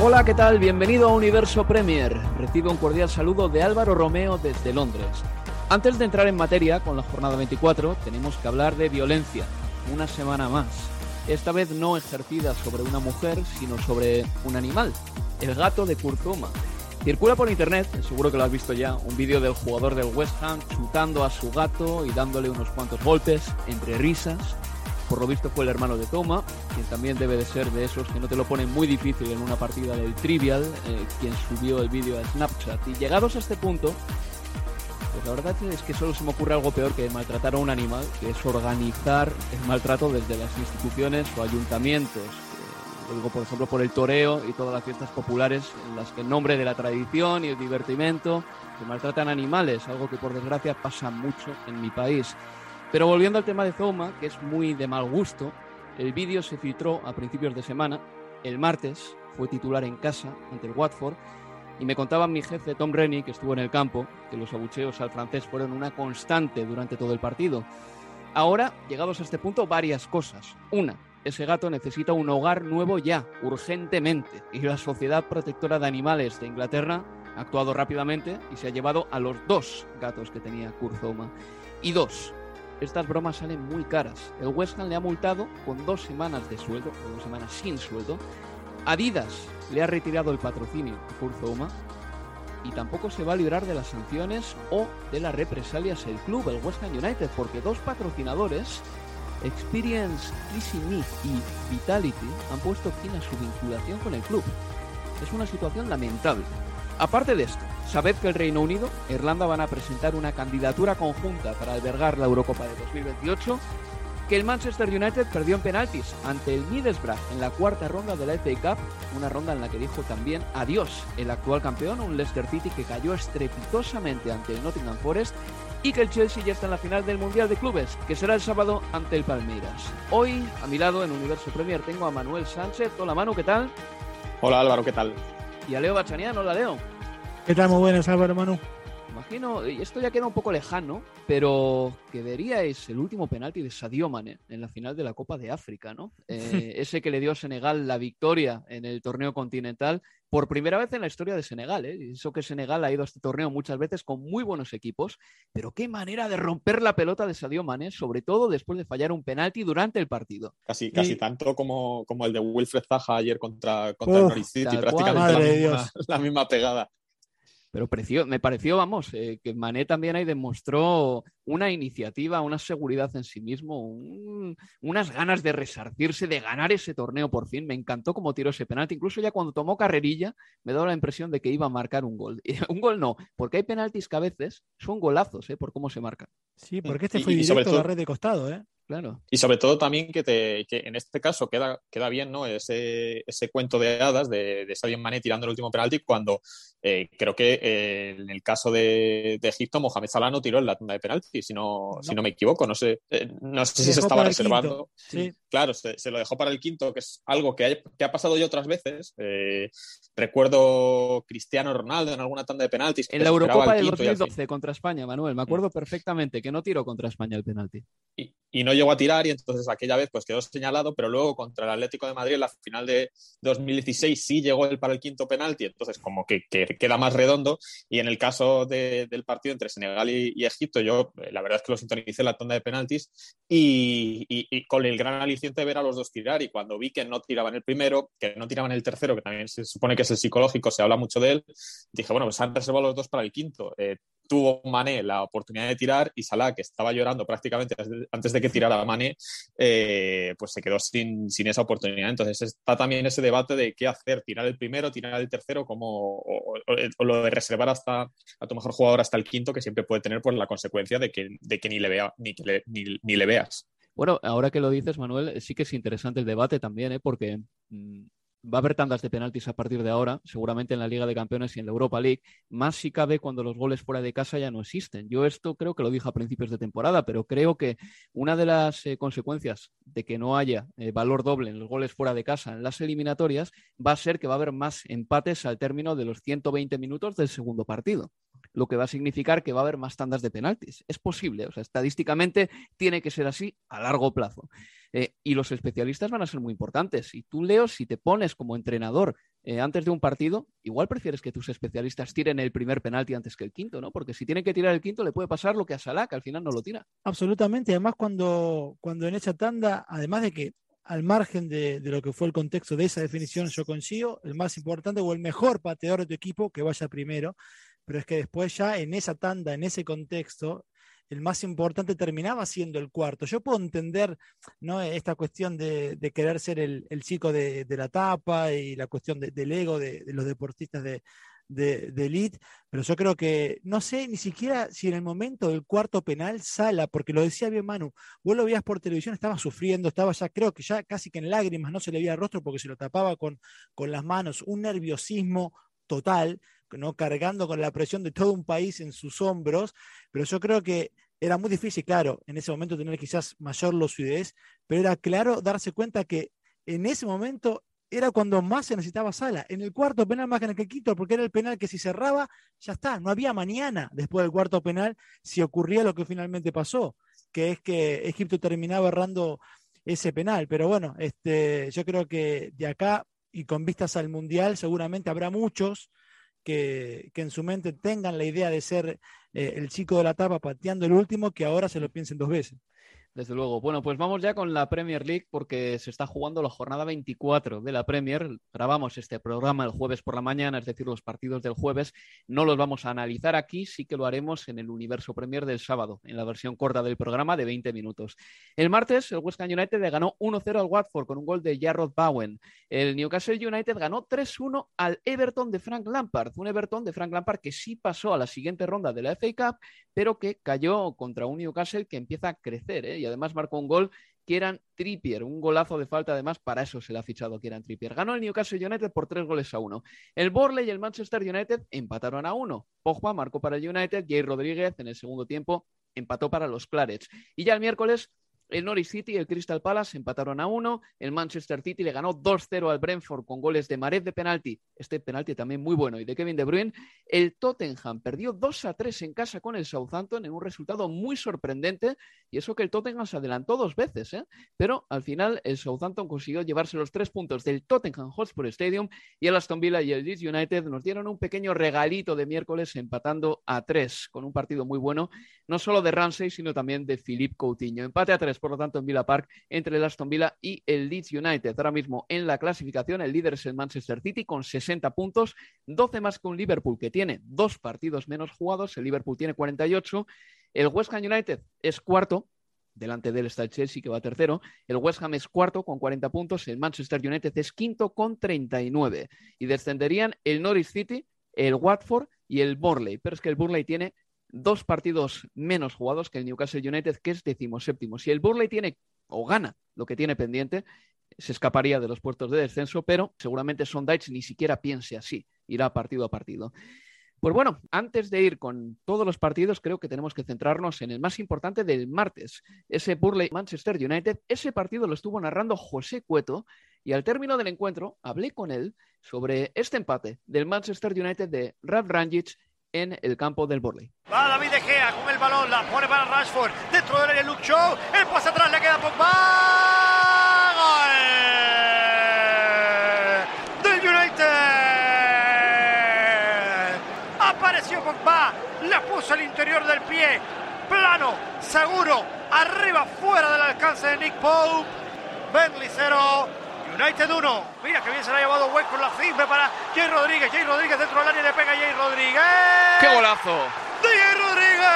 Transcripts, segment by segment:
Hola, ¿qué tal? Bienvenido a Universo Premier. Recibe un cordial saludo de Álvaro Romeo desde Londres. Antes de entrar en materia con la jornada 24, tenemos que hablar de violencia. Una semana más. Esta vez no ejercida sobre una mujer, sino sobre un animal. El gato de Kurtoma. Circula por internet, seguro que lo has visto ya, un vídeo del jugador del West Ham chutando a su gato y dándole unos cuantos golpes, entre risas. Por lo visto fue el hermano de Toma, quien también debe de ser de esos que no te lo ponen muy difícil en una partida del Trivial, eh, quien subió el vídeo a Snapchat. Y llegados a este punto, pues la verdad es que solo se me ocurre algo peor que maltratar a un animal, que es organizar el maltrato desde las instituciones o ayuntamientos. Eh, lo digo, por ejemplo, por el toreo y todas las fiestas populares en las que en nombre de la tradición y el divertimento se maltratan animales, algo que por desgracia pasa mucho en mi país. Pero volviendo al tema de Zoma, que es muy de mal gusto, el vídeo se filtró a principios de semana. El martes fue titular en casa ante el Watford y me contaba mi jefe Tom Rennie, que estuvo en el campo, que los abucheos al francés fueron una constante durante todo el partido. Ahora, llegados a este punto, varias cosas. Una, ese gato necesita un hogar nuevo ya, urgentemente, y la Sociedad Protectora de Animales de Inglaterra ha actuado rápidamente y se ha llevado a los dos gatos que tenía Kurzoma. Y dos, estas bromas salen muy caras. El West Ham le ha multado con dos semanas de sueldo, o dos semanas sin sueldo. Adidas le ha retirado el patrocinio a Kurzoma y tampoco se va a librar de las sanciones o de las represalias el club, el West Ham United, porque dos patrocinadores, Experience, Easy Me y Vitality, han puesto fin a su vinculación con el club. Es una situación lamentable. Aparte de esto, sabed que el Reino Unido e Irlanda van a presentar una candidatura conjunta para albergar la Eurocopa de 2028, que el Manchester United perdió en penaltis ante el Middlesbrough en la cuarta ronda de la FA Cup, una ronda en la que dijo también adiós el actual campeón, un Leicester City que cayó estrepitosamente ante el Nottingham Forest, y que el Chelsea ya está en la final del Mundial de Clubes, que será el sábado ante el Palmeiras. Hoy, a mi lado en Universo Premier, tengo a Manuel Sánchez. Hola Manu, ¿qué tal? Hola Álvaro, ¿qué tal? Y a Leo Bachanian, hola Leo. ¿Qué tal? Muy buenas, Álvaro Manu. Imagino, y esto ya queda un poco lejano, pero que veríais el último penalti de Sadio Mane en la final de la Copa de África, ¿no? Eh, ese que le dio a Senegal la victoria en el torneo continental por primera vez en la historia de Senegal. ¿eh? Eso que Senegal ha ido a este torneo muchas veces con muy buenos equipos, pero qué manera de romper la pelota de Sadio Mane, sobre todo después de fallar un penalti durante el partido. Casi, casi tanto como, como el de Wilfred Zaha ayer contra, contra Norwich City, prácticamente la misma, la misma pegada. Pero precio, me pareció, vamos, eh, que Mané también ahí demostró una iniciativa, una seguridad en sí mismo, un, unas ganas de resarcirse, de ganar ese torneo por fin. Me encantó cómo tiró ese penalti. Incluso ya cuando tomó carrerilla, me daba la impresión de que iba a marcar un gol. un gol no, porque hay penaltis que a veces son golazos, ¿eh? por cómo se marcan. Sí, porque este fue y, directo a la red de costado, ¿eh? Claro. Y sobre todo también que, te, que en este caso queda, queda bien ¿no? ese, ese cuento de hadas de, de Sadio Mané tirando el último penalti cuando eh, creo que eh, en el caso de, de, Egipto Mohamed Salah no tiró en la tanda de penalti, si no, no. Si no me equivoco. No sé, eh, no sé si se estaba reservando. Sí. Claro, se, se, lo dejó para el quinto, que es algo que, hay, que ha pasado ya otras veces. Recuerdo Cristiano Ronaldo en alguna tanda de penaltis. En la Eurocopa del 2012 contra España, Manuel, me acuerdo perfectamente que no tiró contra España el penalti. Y, y, no llegó a tirar y entonces aquella vez pues quedó señalado, pero luego contra el Atlético de Madrid en la final de 2016 sí llegó él para el quinto penalti, entonces como que, que queda más redondo y en el caso de, del partido entre Senegal y, y, Egipto yo eh, la verdad es que lo sintonicé en la tanda de penaltis y, y, con el gran aliciente de ver a los dos tirar y cuando vi que no tiraban el primero, que no tiraban el tercero, que también se supone que es el psicológico, se habla mucho de él, dije bueno, pues han reservado los dos para el quinto. Eh, tuvo Mané la oportunidad de tirar y Salah, que estaba llorando prácticamente antes de que tirara Mané, eh, pues se quedó sin, sin, esa oportunidad. Entonces está también ese debate de qué hacer, tirar el primero, tirar el tercero, como, o, lo de reservar hasta a tu mejor jugador hasta el quinto, que siempre puede tener pues, la consecuencia de que, de que ni, le vea, ni, le, ni, ni le veas. Bueno, ahora que lo dices, Manuel, sí que es interesante el debate también, ¿eh? porque mmm, va a haber tandas de penaltis a partir de ahora, seguramente en la Liga de Campeones y en la Europa League, más si cabe cuando los goles fuera de casa ya no existen. Yo esto creo que lo dije a principios de temporada, pero creo que una de las eh, consecuencias de que no haya eh, valor doble en los goles fuera de casa en las eliminatorias va a ser que va a haber más empates al término de los 120 minutos del segundo partido lo que va a significar que va a haber más tandas de penaltis. Es posible, o sea, estadísticamente tiene que ser así a largo plazo. Eh, y los especialistas van a ser muy importantes. Y tú, Leo, si te pones como entrenador eh, antes de un partido, igual prefieres que tus especialistas tiren el primer penalti antes que el quinto, ¿no? Porque si tienen que tirar el quinto, le puede pasar lo que a Salah, que al final no lo tira. Absolutamente. Además, cuando, cuando en esa tanda, además de que al margen de, de, lo que fue el contexto de esa definición, yo consigo el más importante o el mejor pateador de tu equipo que vaya primero pero es que después ya en esa tanda, en ese contexto, el más importante terminaba siendo el cuarto. Yo puedo entender ¿no? esta cuestión de, de querer ser el, chico de, de, la tapa y la cuestión del ego de, los deportistas de, de, elite, pero yo creo que no sé ni siquiera si en el momento del cuarto penal Sala, porque lo decía bien Manu, vos lo veías por televisión, estaba sufriendo, estaba ya, creo que ya casi que en lágrimas, no se le veía rostro porque se lo tapaba con las manos, un nerviosismo total, ¿no? cargando con la presión de todo un país en sus hombros, pero yo creo que era muy difícil, claro, en ese momento tener quizás mayor lucidez, pero era claro darse cuenta que en ese momento era cuando más se necesitaba sala. En el cuarto penal más que en el quinto, porque era el penal que si cerraba, ya está, no había mañana después del cuarto penal si ocurría lo que finalmente pasó, que es que Egipto terminaba errando ese penal. Pero bueno, este, yo creo que de acá y con vistas al Mundial seguramente habrá muchos que, en su mente tengan la idea de ser eh, el chico de la tapa pateando el último, que ahora se lo piensen dos veces. Desde luego. Bueno, pues vamos ya con la Premier League porque se está jugando la jornada 24 de la Premier. Grabamos este programa el jueves por la mañana, es decir, los partidos del jueves. No los vamos a analizar aquí, sí que lo haremos en el universo Premier del sábado, en la versión corta del programa de 20 minutos. El martes, el West Ham United ganó 1-0 al Watford con un gol de Jarrod Bowen. El Newcastle United ganó 3-1 al Everton de Frank Lampard. Un Everton de Frank Lampard que sí pasó a la siguiente ronda de la FA Cup, pero que cayó contra un Newcastle que empieza a crecer. ¿eh? Y además marcó un gol Kieran Trippier, un golazo de falta además, para eso se le ha fichado Kieran Trippier. Ganó el Newcastle United por tres goles a uno. El Borley y el Manchester United empataron a uno. Pogba marcó para el United, Jay Rodríguez en el segundo tiempo empató para los Clarets. Y ya el miércoles el Norwich City y el Crystal Palace empataron a uno. El Manchester City le ganó 2-0 al Brentford con goles de Mared de penalti. Este penalti también muy bueno y de Kevin De Bruyne. El Tottenham perdió 2-3 en casa con el Southampton en un resultado muy sorprendente. Y eso que el Tottenham se adelantó dos veces, ¿eh? Pero al final el Southampton consiguió llevarse los tres puntos del Tottenham Hotspur Stadium y el Aston Villa y el Leeds United nos dieron un pequeño regalito de miércoles empatando a tres con un partido muy bueno, no solo de Ramsey, sino también de Philippe Coutinho. Empate a tres por lo tanto, en Villa Park entre el Aston Villa y el Leeds United. Ahora mismo en la clasificación, el líder es el Manchester City con 60 puntos, 12 más que un Liverpool que tiene dos partidos menos jugados. El Liverpool tiene 48. El West Ham United es cuarto, delante de él Chelsea que va tercero, el West Ham es cuarto con 40 puntos, el Manchester United es quinto con 39 y descenderían el Norwich City, el Watford y el Burley, pero es que el Burley tiene dos partidos menos jugados que el Newcastle United, que es decimoséptimo. Si el Burley tiene o gana lo que tiene pendiente, se escaparía de los puertos de descenso, pero seguramente Sondage ni siquiera piense así, irá partido a partido. Pues bueno, antes de ir con todos los partidos, creo que tenemos que centrarnos en el más importante del martes, ese Burley Manchester United. Ese partido lo estuvo narrando José Cueto y al término del encuentro hablé con él sobre este empate del Manchester United de Ralf Rangic en el campo del Burley. Va David De Gea con el balón, la pone para Rashford, dentro del área Luke Shaw, el pase atrás le queda Pogba. Del United. Apareció Pogba, la puso al interior del pie, plano, seguro, arriba, fuera del alcance de Nick Pope. Bentley 0, United 1. Mira que bien se la ha llevado Wade con la cifra para Jay Rodríguez. Jay Rodríguez dentro del área le pega a Jay Rodríguez. ¡Qué golazo! de Jay Rodríguez.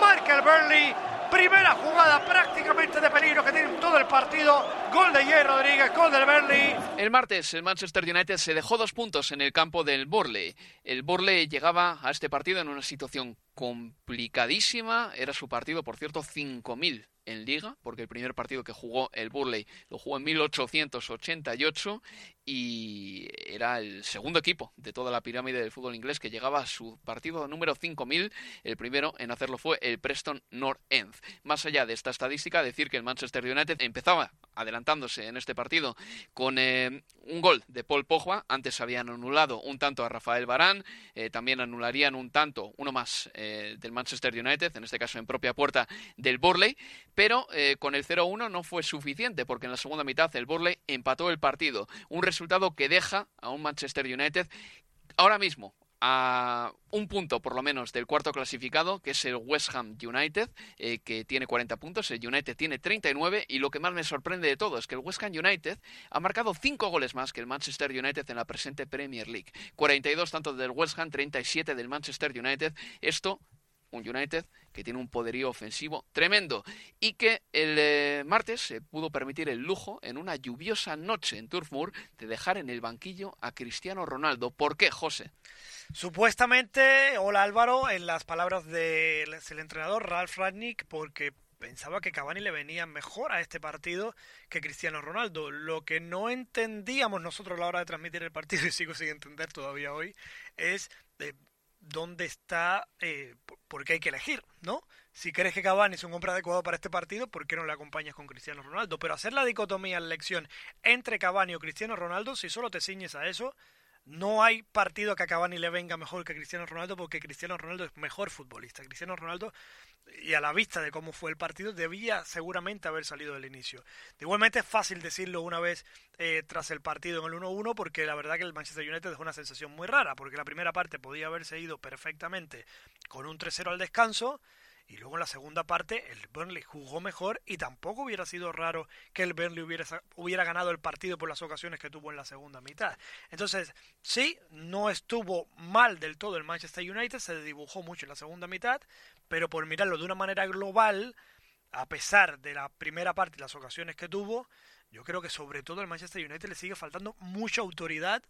Marca el Burnley. Primera jugada prácticamente de peligro que tiene todo el partido. Gol de Jay Rodríguez, gol del Burnley. El martes el Manchester United se dejó dos puntos en el campo del Burley. El Burley llegaba a este partido en una situación complicadísima. Era su partido, por cierto, 5.000 en liga, porque el primer partido que jugó el Burley lo jugó en 1888 y era el segundo equipo de toda la pirámide del fútbol inglés que llegaba a su partido número 5000. El primero en hacerlo fue el Preston North End. Más allá de esta estadística, decir que el Manchester United empezaba adelantándose en este partido con eh, un gol de Paul Pogba. Antes habían anulado un tanto a Rafael Barán, eh, también anularían un tanto, uno más eh, del Manchester United, en este caso en propia puerta del Burley, pero con el 0-1 no fue suficiente porque en la segunda mitad el Burley empató el partido. Un resultado que deja a un Manchester United ahora mismo a un punto por lo menos del cuarto clasificado, que es el West Ham United, eh, que tiene 40 puntos, el United tiene 39 y lo que más me sorprende de todo es que el West Ham United ha marcado 5 goles más que el Manchester United en la presente Premier League. 42 tanto del West Ham, 37 del Manchester United. Esto un United que tiene un poderío ofensivo tremendo y que el eh, martes se pudo permitir el lujo en una lluviosa noche en Turf Moor de dejar en el banquillo a Cristiano Ronaldo. ¿Por qué, José? Supuestamente, hola Álvaro, en las palabras del entrenador Ralf Ragnick, porque pensaba que Cavani le venía mejor a este partido que Cristiano Ronaldo. Lo que no entendíamos nosotros a la hora de transmitir el partido, y sigo sin entender todavía hoy, es eh, dónde está, eh, porque hay que elegir, ¿no? Si crees que Cavani es un hombre adecuado para este partido, ¿por qué no le acompañas con Cristiano Ronaldo? Pero hacer la dicotomía la elección entre Cavani o Cristiano Ronaldo, si solo te ciñes a eso, no hay partido que a Cavani le venga mejor que Cristiano Ronaldo porque Cristiano Ronaldo es mejor futbolista. Cristiano Ronaldo, y a la vista de cómo fue el partido, debía seguramente haber salido del inicio. Igualmente es fácil decirlo una vez eh, tras el partido en el 1-1 porque la verdad que el Manchester United dejó una sensación muy rara porque la primera parte podía haberse ido perfectamente con un 3-0 al descanso y luego en la segunda parte el Burnley jugó mejor y tampoco hubiera sido raro que el Burnley hubiera, hubiera ganado el partido por las ocasiones que tuvo en la segunda mitad. Entonces, sí, no estuvo mal del todo el Manchester United, se dibujó mucho en la segunda mitad, pero por mirarlo de una manera global, a pesar de la primera parte y las ocasiones que tuvo, yo creo que sobre todo al Manchester United le sigue faltando mucha autoridad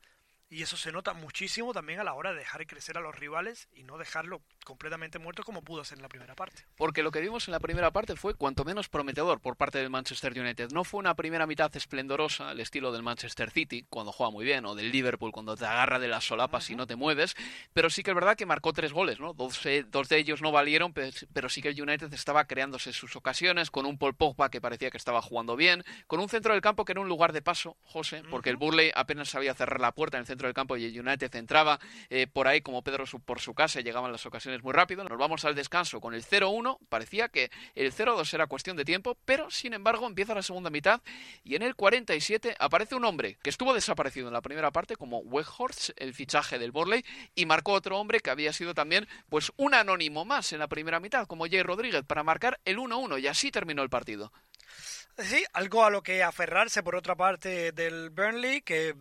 y eso se nota muchísimo también a la hora de dejar crecer a los rivales y no dejarlo completamente muerto como pudo hacer en la primera parte. Porque lo que vimos en la primera parte fue cuanto menos prometedor por parte del Manchester United. No fue una primera mitad esplendorosa al estilo del Manchester City, cuando juega muy bien, o del Liverpool, cuando te agarra de las solapas y no te mueves, pero sí que es verdad que marcó tres goles, ¿no? Dos, eh, dos de ellos no valieron, pero, sí que el United estaba creándose sus ocasiones, con un Paul Pogba que parecía que estaba jugando bien, con un centro del campo que era un lugar de paso, José, porque el Burley apenas sabía cerrar la puerta en el centro del campo y United entraba eh, por ahí como Pedro por su casa, llegaban las ocasiones muy rápido. Nos vamos al descanso con el 0-1, parecía que el 0-2 era cuestión de tiempo, pero sin embargo empieza la segunda mitad y en el 47 aparece un hombre que estuvo desaparecido en la primera parte como Weghorst, el fichaje del Borley, y marcó otro hombre que había sido también pues un anónimo más en la primera mitad, como Jay Rodríguez, para marcar el 1-1 y así terminó el partido. Sí, algo a lo que aferrarse por otra parte del Burnley, que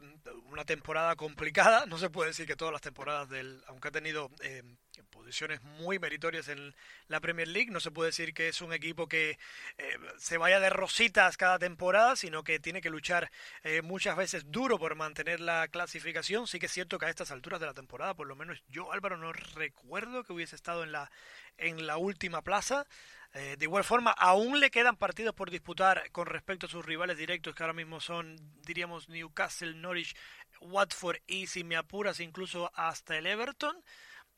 una temporada complicada. No se puede decir que todas las temporadas del, aunque ha tenido eh, posiciones muy meritorias en la Premier League, no se puede decir que es un equipo que eh, se vaya de rositas cada temporada, sino que tiene que luchar eh, muchas veces duro por mantener la clasificación. Sí que es cierto que a estas alturas de la temporada, por lo menos yo Álvaro no recuerdo que hubiese estado en la en la última plaza. Eh, de igual forma, aún le quedan partidos por disputar con respecto a sus rivales directos, que ahora mismo son, diríamos, Newcastle, Norwich, Watford y, si me apuras, incluso hasta el Everton.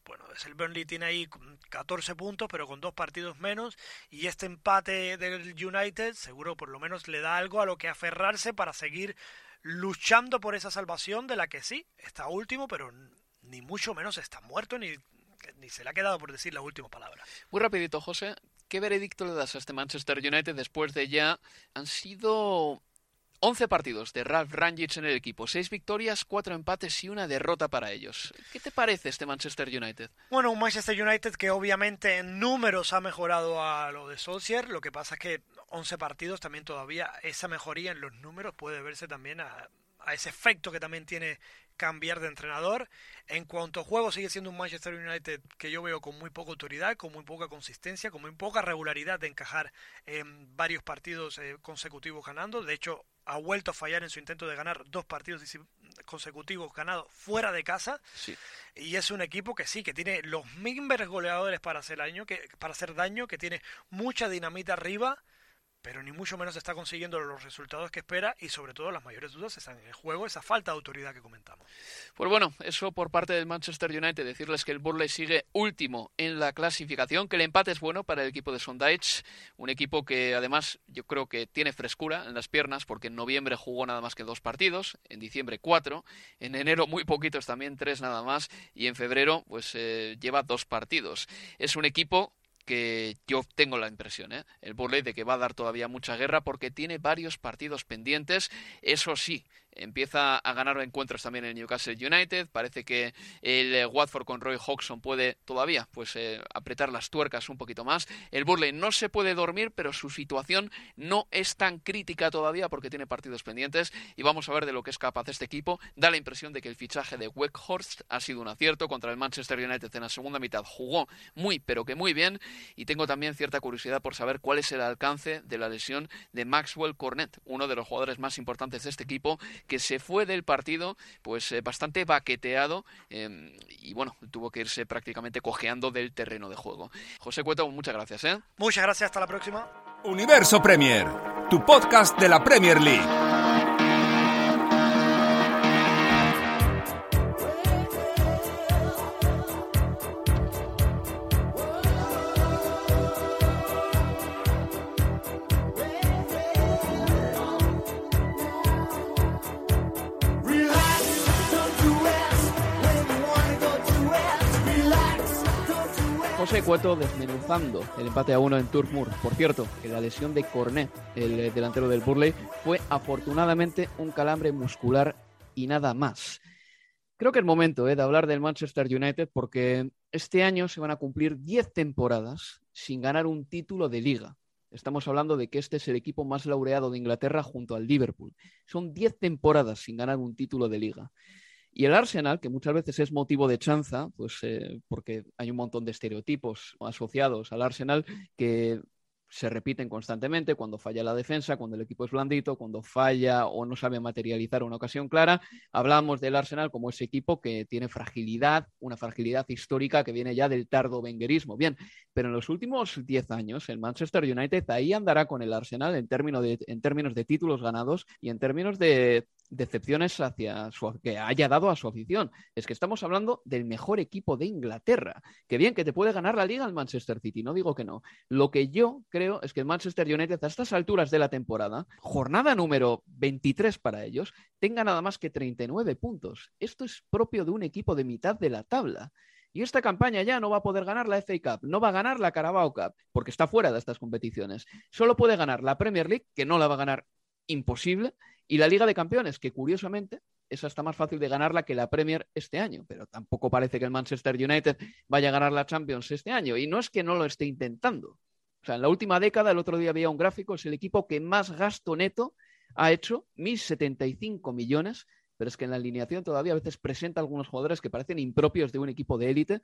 Bueno, el Burnley tiene ahí 14 puntos, pero con dos partidos menos. Y este empate del United seguro por lo menos le da algo a lo que aferrarse para seguir luchando por esa salvación de la que sí, está último, pero ni mucho menos está muerto ni ni se le ha quedado por decir la última palabra. Muy rapidito, José. ¿Qué veredicto le das a este Manchester United después de ya han sido 11 partidos de Ralph Rangnick en el equipo, 6 victorias, 4 empates y una derrota para ellos. ¿Qué te parece este Manchester United? Bueno, un Manchester United que obviamente en números ha mejorado a lo de Solskjaer, lo que pasa es que 11 partidos también todavía esa mejoría en los números puede verse también a, a ese efecto que también tiene cambiar de entrenador. En cuanto a juego, sigue siendo un Manchester United que yo veo con muy poca autoridad, con muy poca consistencia, con muy poca regularidad de encajar en varios partidos eh, consecutivos ganando. De hecho, ha vuelto a fallar en su intento de ganar dos partidos consecutivos ganados fuera de casa. Y es un equipo que sí, que tiene los mismos goleadores para hacer daño, que, para hacer daño, que tiene mucha dinamita arriba pero ni mucho menos está consiguiendo los resultados que espera y sobre todo las mayores dudas están en el juego, esa falta de autoridad que comentamos. Pues bueno, eso por parte del Manchester United, decirles que el Burley sigue último en la clasificación, que el empate es bueno para el equipo de Sondage, un equipo que además yo creo que tiene frescura en las piernas porque en noviembre jugó nada más que dos partidos, en diciembre cuatro, en enero muy poquitos también, tres nada más y en febrero pues eh, lleva dos partidos. Es un equipo que yo tengo la impresión, ¿eh? el Burley, de que va a dar todavía mucha guerra porque tiene varios partidos pendientes. Eso sí, empieza a ganar encuentros también en Newcastle United. Parece que el eh, Watford con Roy Hodgson puede todavía pues eh, apretar las tuercas un poquito más. El Burley no se puede dormir, pero su situación no es tan crítica todavía porque tiene partidos pendientes y vamos a ver de lo que es capaz este equipo. Da la impresión de que el fichaje de Weghorst ha sido un acierto contra el Manchester United en la segunda mitad. Jugó muy, pero que muy bien y tengo también cierta curiosidad por saber cuál es el alcance de la lesión de Maxwell Cornet, uno de los jugadores más importantes de este equipo que se fue del partido pues eh, bastante baqueteado em, y bueno, tuvo que irse prácticamente cojeando del terreno de juego. José Cueto, muchas gracias. ¿eh? Muchas gracias, hasta la próxima. Universo Premier, tu podcast de la Premier League. José Cueto desmenuzando el empate a uno en Turf. Por cierto, que la lesión de Cornet, el eh, delantero del Burley, fue afortunadamente un calambre muscular y nada más. Creo que es momento eh, de hablar del Manchester United porque este año se van a cumplir 10 temporadas sin ganar un título de liga. Estamos hablando de que este es el equipo más laureado de Inglaterra junto al Liverpool. Son 10 temporadas sin ganar un título de liga. Y el Arsenal, que muchas veces es motivo de chanza, pues eh, porque hay un montón de estereotipos asociados al Arsenal que se repiten constantemente cuando falla la defensa, cuando el equipo es blandito, cuando falla o no sabe materializar una ocasión clara. Hablamos del Arsenal como ese equipo que tiene fragilidad, una fragilidad histórica que viene ya del tardo venguerismo. Bien, pero en los últimos 10 años el Manchester United ahí andará con el Arsenal en, términos de, en términos de títulos ganados y en términos de decepciones hacia su, que haya dado a su afición. Es que estamos hablando del mejor equipo de Inglaterra. Que bien, que te puede ganar la liga el Manchester City, no digo que no. Lo que yo creo es que el Manchester United a estas alturas de la temporada, jornada número 23 para ellos, tenga nada más que 39 puntos. Esto es propio de un equipo de mitad de la tabla. Y esta campaña ya no va a poder ganar la FA Cup, no va a ganar la Carabao Cup, porque está fuera de estas competiciones. Solo puede ganar la Premier League, que no la va a ganar imposible, y la Liga de Campeones, que curiosamente esa está más fácil de ganarla que la Premier este año, pero tampoco parece que el Manchester United vaya a ganar la Champions este año. Y no es que no lo esté intentando. O sea, en la última década, el otro día había un gráfico, es el equipo que más gasto neto ha hecho, 1.075 millones pero es que en la alineación todavía a veces presenta algunos jugadores que parecen impropios de un equipo de élite,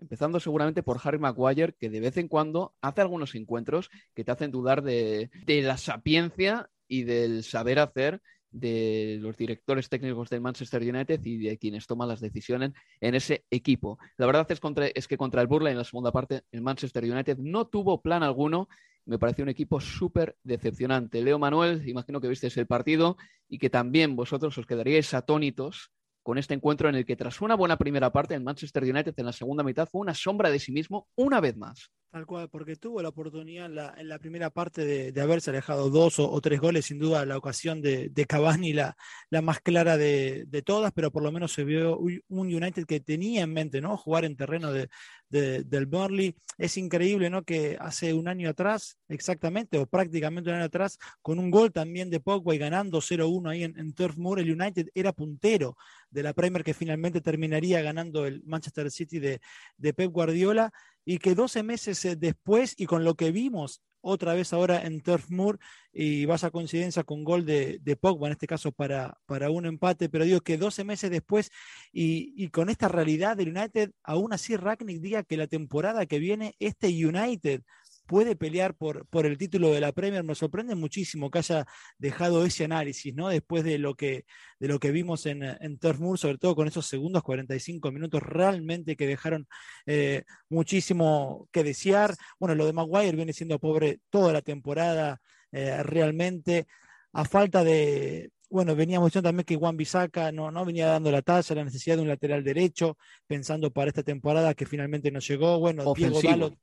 empezando seguramente por Harry Maguire, que de vez en cuando hace algunos encuentros que te hacen dudar de, de la sapiencia y del saber hacer de los directores técnicos del Manchester United y de quienes toman las decisiones en ese equipo. La verdad es, es que contra el Burley en la segunda parte, el Manchester United no tuvo plan alguno. Me pareció un equipo súper decepcionante. Leo Manuel, imagino que visteis el partido y que también vosotros os quedaríais atónitos con este encuentro en el que tras una buena primera parte, el Manchester United en la segunda mitad fue una sombra de sí mismo una vez más. Tal cual, porque tuvo la oportunidad en la, primera parte de, haberse alejado dos o, tres goles, sin duda la ocasión de, de Cavani la, la más clara de, todas, pero por lo menos se vio un United que tenía en mente, ¿no? Jugar en terreno de, del Burnley. Es increíble, ¿no? Que hace un año atrás, exactamente, o prácticamente un año atrás, con un gol también de Pogba y ganando 0-1 ahí en, en Turf Moor, el United era puntero de la Premier que finalmente terminaría ganando el Manchester City de, de Pep Guardiola y que 12 meses eh, después y con lo que vimos otra vez ahora en Turf Moor y vas a coincidencia con gol de, de, Pogba, en este caso para, para un empate, pero digo que 12 meses después y, y, con esta realidad del United, aún así Ragnick diga que la temporada que viene este United puede pelear por, por el título de la Premier. Me sorprende muchísimo que haya dejado ese análisis, ¿no? Después de lo que, de lo que vimos en, en Turf Moor, sobre todo con esos segundos 45 minutos realmente que dejaron eh, muchísimo que desear. Bueno, lo de Maguire viene siendo pobre toda la temporada, eh, realmente. A falta de, bueno, veníamos diciendo también que Juan Bisaca no, no venía dando la talla, la necesidad de un lateral derecho, pensando para esta temporada que finalmente no llegó. Bueno, Diego Dalot,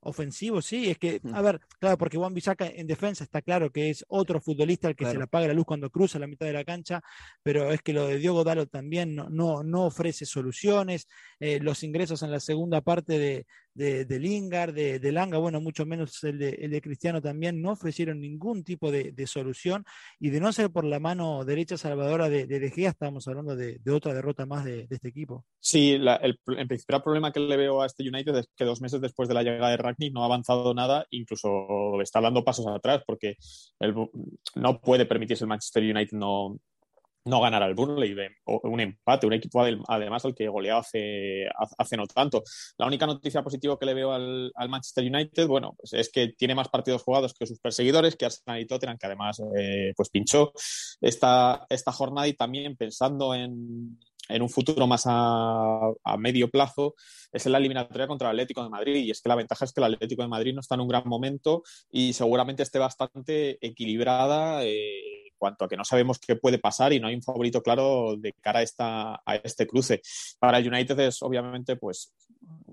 Ofensivo, sí, es que, a ver, claro, porque Juan Bisaca en defensa está claro que es otro futbolista al que se le apaga la luz cuando cruza la mitad de la cancha, pero es que lo de Diogo Dalo también no, no, no ofrece soluciones, eh, los ingresos en la segunda parte de, de, Lingard, de, Langa, bueno, mucho menos el de, el de Cristiano también, no ofrecieron ningún tipo de, solución y de no ser por la mano derecha salvadora de, de, Gea, estamos hablando de, otra derrota más de, este equipo. Sí, el, principal problema que le veo a este United es que dos meses después de la llegada de Ragnick no ha avanzado nada, incluso está dando pasos atrás porque no puede permitirse el Manchester United no, no ganar al Burnley, un empate, un equipo además al que goleado hace, hace no tanto. La única noticia positiva que le veo al, Manchester United, bueno, pues es que tiene más partidos jugados que sus perseguidores, que Arsenal y Tottenham, que además eh, pues pinchó esta, esta jornada y también pensando en, en un futuro más a, medio plazo es en la eliminatoria contra el Atlético de Madrid. Y es que la ventaja es que el Atlético de Madrid no está en un gran momento y seguramente esté bastante equilibrada. Eh, cuanto a que no sabemos qué puede pasar y no hay un favorito claro de cara a, esta, a este cruce. Para el United es obviamente pues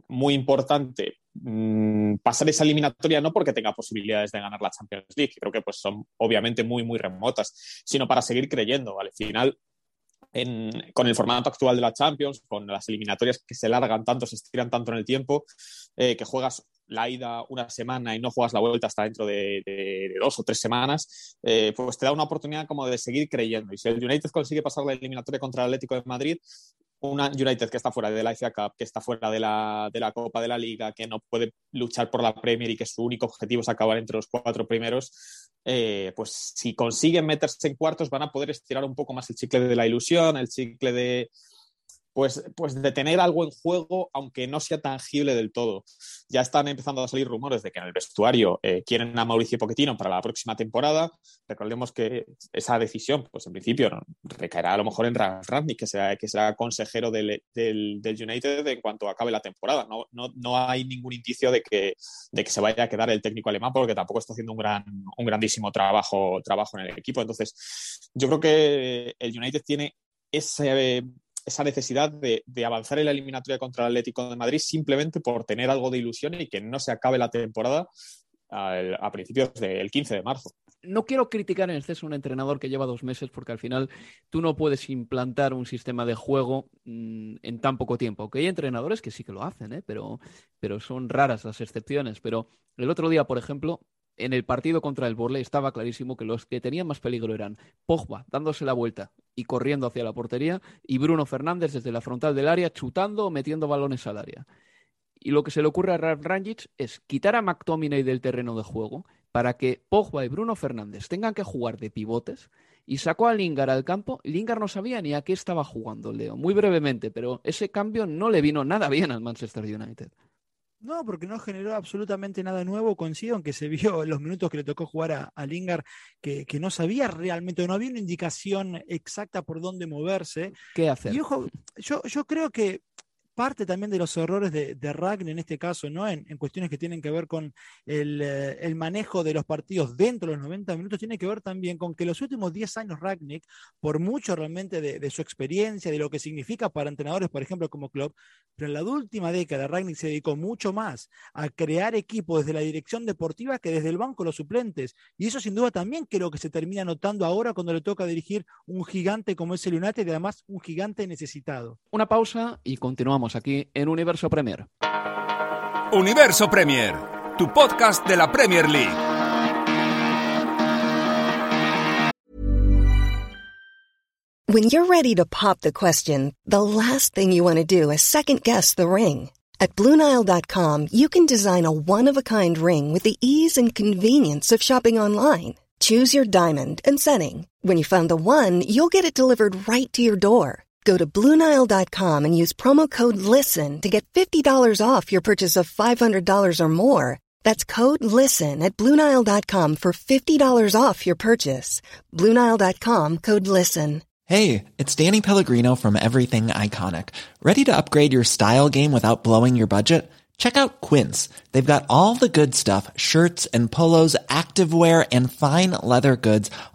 muy importante mmm, pasar esa eliminatoria no porque tenga posibilidades de ganar la Champions League, que creo que pues son obviamente muy muy remotas, sino para seguir creyendo. Al final con el formato actual de la Champions, con las eliminatorias que se largan tanto, se estiran tanto en el tiempo, eh, que juegas la ida una semana y no juegas la vuelta hasta dentro de, dos o tres semanas, eh, pues te da una oportunidad como de seguir creyendo. Y si el United consigue pasar la eliminatoria contra el Atlético de Madrid, una United que está fuera de la FA Cup, que está fuera de la, de la, Copa de la Liga, que no puede luchar por la Premier y que su único objetivo es acabar entre los cuatro primeros, eh, pues si consiguen meterse en cuartos van a poder estirar un poco más el chicle de la ilusión, el chicle de, pues, pues de tener algo en juego, aunque no sea tangible del todo. Ya están empezando a salir rumores de que en el vestuario eh, quieren a Mauricio Pochettino para la próxima temporada. Recordemos que esa decisión, pues en principio, recaerá a lo mejor en Ralf que será, que será consejero del, del, United en cuanto acabe la temporada. No, no, no hay ningún indicio de que, de que se vaya a quedar el técnico alemán porque tampoco está haciendo un, gran, un grandísimo trabajo, trabajo en el equipo. Entonces, yo creo que el United tiene ese esa necesidad de, avanzar en la eliminatoria contra el Atlético de Madrid simplemente por tener algo de ilusión y que no se acabe la temporada a principios del 15 de marzo. No quiero criticar en exceso a un entrenador que lleva dos meses porque al final tú no puedes implantar un sistema de juego mm, en tan poco tiempo. Aunque hay entrenadores que sí que lo hacen, ¿eh? pero, pero son raras las excepciones. Pero el otro día, por ejemplo, en el partido contra el Borley estaba clarísimo que los que tenían más peligro eran Pogba dándose la vuelta y corriendo hacia la portería y Bruno Fernández desde la frontal del área chutando o metiendo balones al área. Y lo que se le ocurre a Ralf Rangic es quitar a McTominay del terreno de juego para que Pogba y Bruno Fernández tengan que jugar de pivotes y sacó a Lingard al campo. Lingard no sabía ni a qué estaba jugando, Leo, muy brevemente, pero ese cambio no le vino nada bien al Manchester United. No, porque no generó absolutamente nada nuevo con Sion, que se vio en los minutos que le tocó jugar a, a Lingard, que, que, no sabía realmente, no había una indicación exacta por dónde moverse. ¿Qué hacer? Y ojo, yo, yo creo que parte también de los errores de, de en este caso, ¿no? En, en, cuestiones que tienen que ver con el, eh, el, manejo de los partidos dentro de los 90 minutos, tiene que ver también con que los últimos 10 años Ragnick, por mucho realmente de, su experiencia, de lo que significa para entrenadores, por ejemplo, como club, pero en la última década Ragnick se dedicó mucho más a crear equipos desde la dirección deportiva que desde el banco los suplentes. Y eso sin duda también creo que se termina notando ahora cuando le toca dirigir un gigante como es el United y además un gigante necesitado. Una pausa y continuamos aquí en Universo Premier. Universo Premier, tu podcast de la Premier League. When you're ready to pop the question, the last thing you want to do is second guess the ring. At Bluenile.com, you can design a one of a kind ring with the ease and convenience of shopping online. Choose your diamond and setting. When you find the one, you'll get it delivered right to your door. Go to Bluenile.com and use promo code LISTEN to get $50 off your purchase of $500 or more. That's code LISTEN at Bluenile.com for $50 off your purchase. Bluenile.com code LISTEN. Hey, it's Danny Pellegrino from Everything Iconic. Ready to upgrade your style game without blowing your budget? Check out Quince. They've got all the good stuff shirts and polos, activewear, and fine leather goods,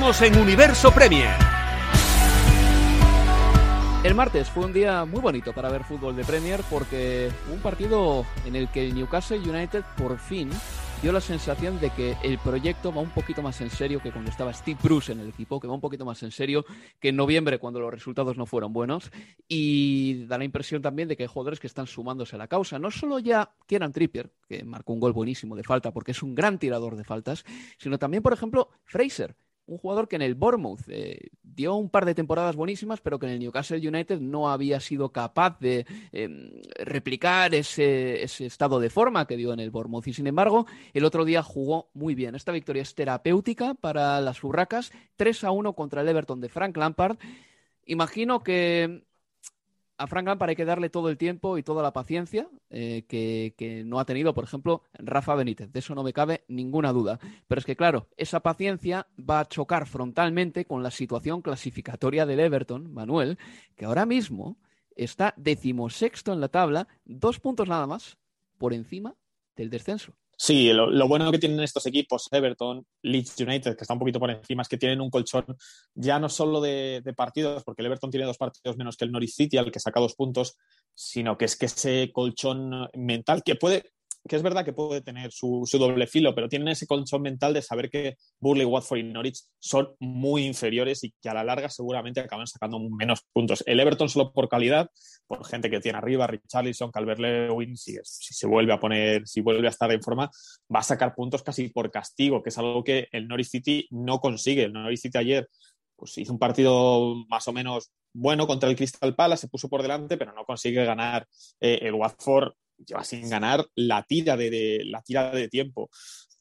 Seguimos en Universo Premier. El martes fue un día muy bonito para ver fútbol de Premier porque un partido en el que el Newcastle United por fin dio la sensación de que el proyecto va un poquito más en serio que cuando estaba Steve Bruce en el equipo, que va un poquito más en serio que en noviembre cuando los resultados no fueron buenos y da la impresión también de que hay jugadores que están sumándose a la causa. No solo ya Kieran Trippier, que marcó un gol buenísimo de falta porque es un gran tirador de faltas, sino también, por ejemplo, Fraser, un jugador que en el Bournemouth eh, dio un par de temporadas buenísimas, pero que en el Newcastle United no había sido capaz de eh, replicar ese, ese, estado de forma que dio en el Bournemouth. Y sin embargo, el otro día jugó muy bien. Esta victoria es terapéutica para las Urracas, 3 a 1 contra el Everton de Frank Lampard. Imagino que a Frank Lampard hay que darle todo el tiempo y toda la paciencia eh, que, que, no ha tenido, por ejemplo, Rafa Benítez. De eso no me cabe ninguna duda. Pero es que, claro, esa paciencia va a chocar frontalmente con la situación clasificatoria del Everton, Manuel, que ahora mismo está decimosexto en la tabla, dos puntos nada más por encima del descenso. Sí, lo, lo, bueno que tienen estos equipos, Everton, Leeds United, que está un poquito por encima, es que tienen un colchón ya no solo de, de, partidos, porque el Everton tiene dos partidos menos que el Norwich City, al que saca dos puntos, sino que es que ese colchón mental que puede, que es verdad que puede tener su, su, doble filo, pero tienen ese colchón mental de saber que Burley, Watford y Norwich son muy inferiores y que a la larga seguramente acaban sacando menos puntos. El Everton solo por calidad, por gente que tiene arriba, Richarlison, Calvert-Lewin, si, si, se vuelve a poner, si vuelve a estar en forma, va a sacar puntos casi por castigo, que es algo que el Norwich City no consigue. El Norwich City ayer pues hizo un partido más o menos bueno contra el Crystal Palace, se puso por delante, pero no consigue ganar. Eh, el Watford lleva sin ganar la tira de, la tira de tiempo.